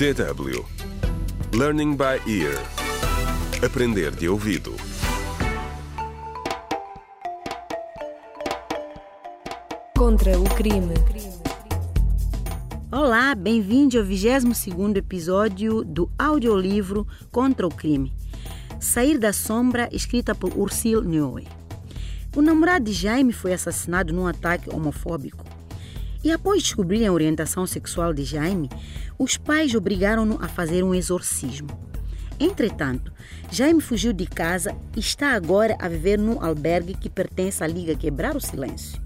DW Learning by Ear Aprender de ouvido Contra o crime. Olá, bem-vindo ao 22º episódio do audiolivro Contra o Crime. Sair da Sombra, escrita por Ursil Nhoe. O namorado de Jaime foi assassinado num ataque homofóbico. E após descobrirem a orientação sexual de Jaime, os pais obrigaram-no a fazer um exorcismo. Entretanto, Jaime fugiu de casa e está agora a viver num albergue que pertence à Liga Quebrar o Silêncio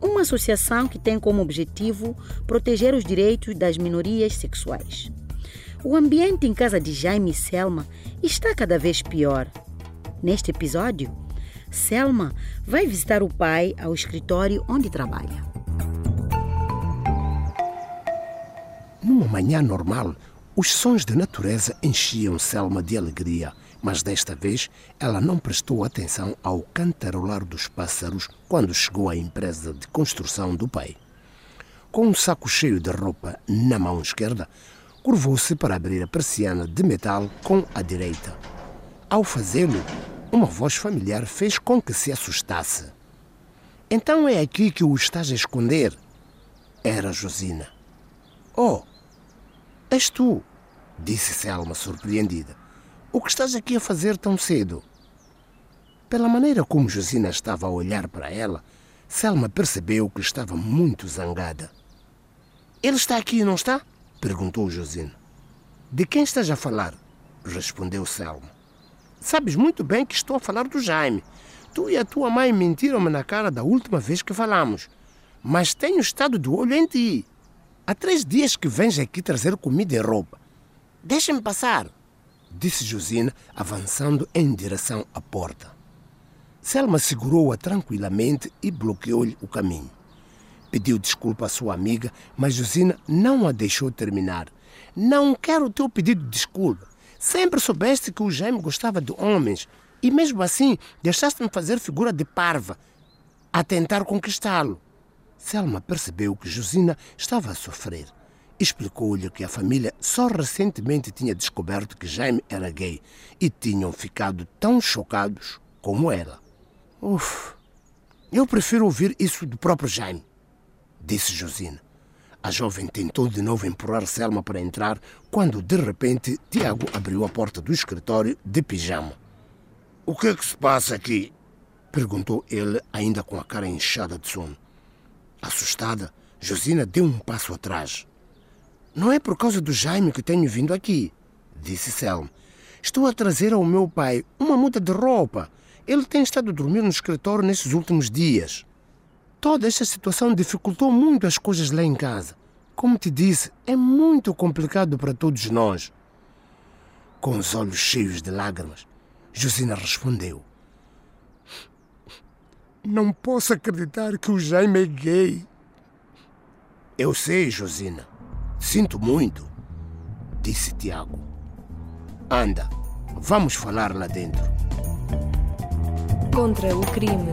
uma associação que tem como objetivo proteger os direitos das minorias sexuais. O ambiente em casa de Jaime e Selma está cada vez pior. Neste episódio, Selma vai visitar o pai ao escritório onde trabalha. Numa manhã normal, os sons da natureza enchiam Selma de alegria mas desta vez ela não prestou atenção ao cantarolar dos pássaros quando chegou à empresa de construção do pai. Com um saco cheio de roupa na mão esquerda, curvou-se para abrir a persiana de metal com a direita. Ao fazê-lo, uma voz familiar fez com que se assustasse. Então é aqui que o estás a esconder? Era Josina. Oh, és tu, disse Selma surpreendida. O que estás aqui a fazer tão cedo? Pela maneira como Josina estava a olhar para ela, Selma percebeu que estava muito zangada. Ele está aqui, não está? perguntou Josina. De quem estás a falar? respondeu Selma. Sabes muito bem que estou a falar do Jaime. Tu e a tua mãe mentiram-me na cara da última vez que falamos. Mas tenho estado de olho em ti. Há três dias que vens aqui trazer comida e roupa. Deixa-me passar disse Josina, avançando em direção à porta. Selma segurou-a tranquilamente e bloqueou-lhe o caminho. Pediu desculpa à sua amiga, mas Josina não a deixou terminar. Não quero o teu pedido de desculpa. Sempre soubeste que o Jaime gostava de homens e mesmo assim deixaste-me fazer figura de parva a tentar conquistá-lo. Selma percebeu que Josina estava a sofrer explicou-lhe que a família só recentemente tinha descoberto que Jaime era gay e tinham ficado tão chocados como ela. Uf, eu prefiro ouvir isso do próprio Jaime, disse Josina. A jovem tentou de novo empurrar Selma para entrar quando, de repente, Tiago abriu a porta do escritório de pijama. O que é que se passa aqui? perguntou ele, ainda com a cara inchada de sono. Assustada, Josina deu um passo atrás. Não é por causa do Jaime que tenho vindo aqui, disse Selma. Estou a trazer ao meu pai uma muda de roupa. Ele tem estado a dormir no escritório nesses últimos dias. Toda esta situação dificultou muito as coisas lá em casa. Como te disse, é muito complicado para todos nós. Com os olhos cheios de lágrimas, Josina respondeu: Não posso acreditar que o Jaime é gay. Eu sei, Josina. Sinto muito, disse Tiago. Anda, vamos falar lá dentro. Contra o crime.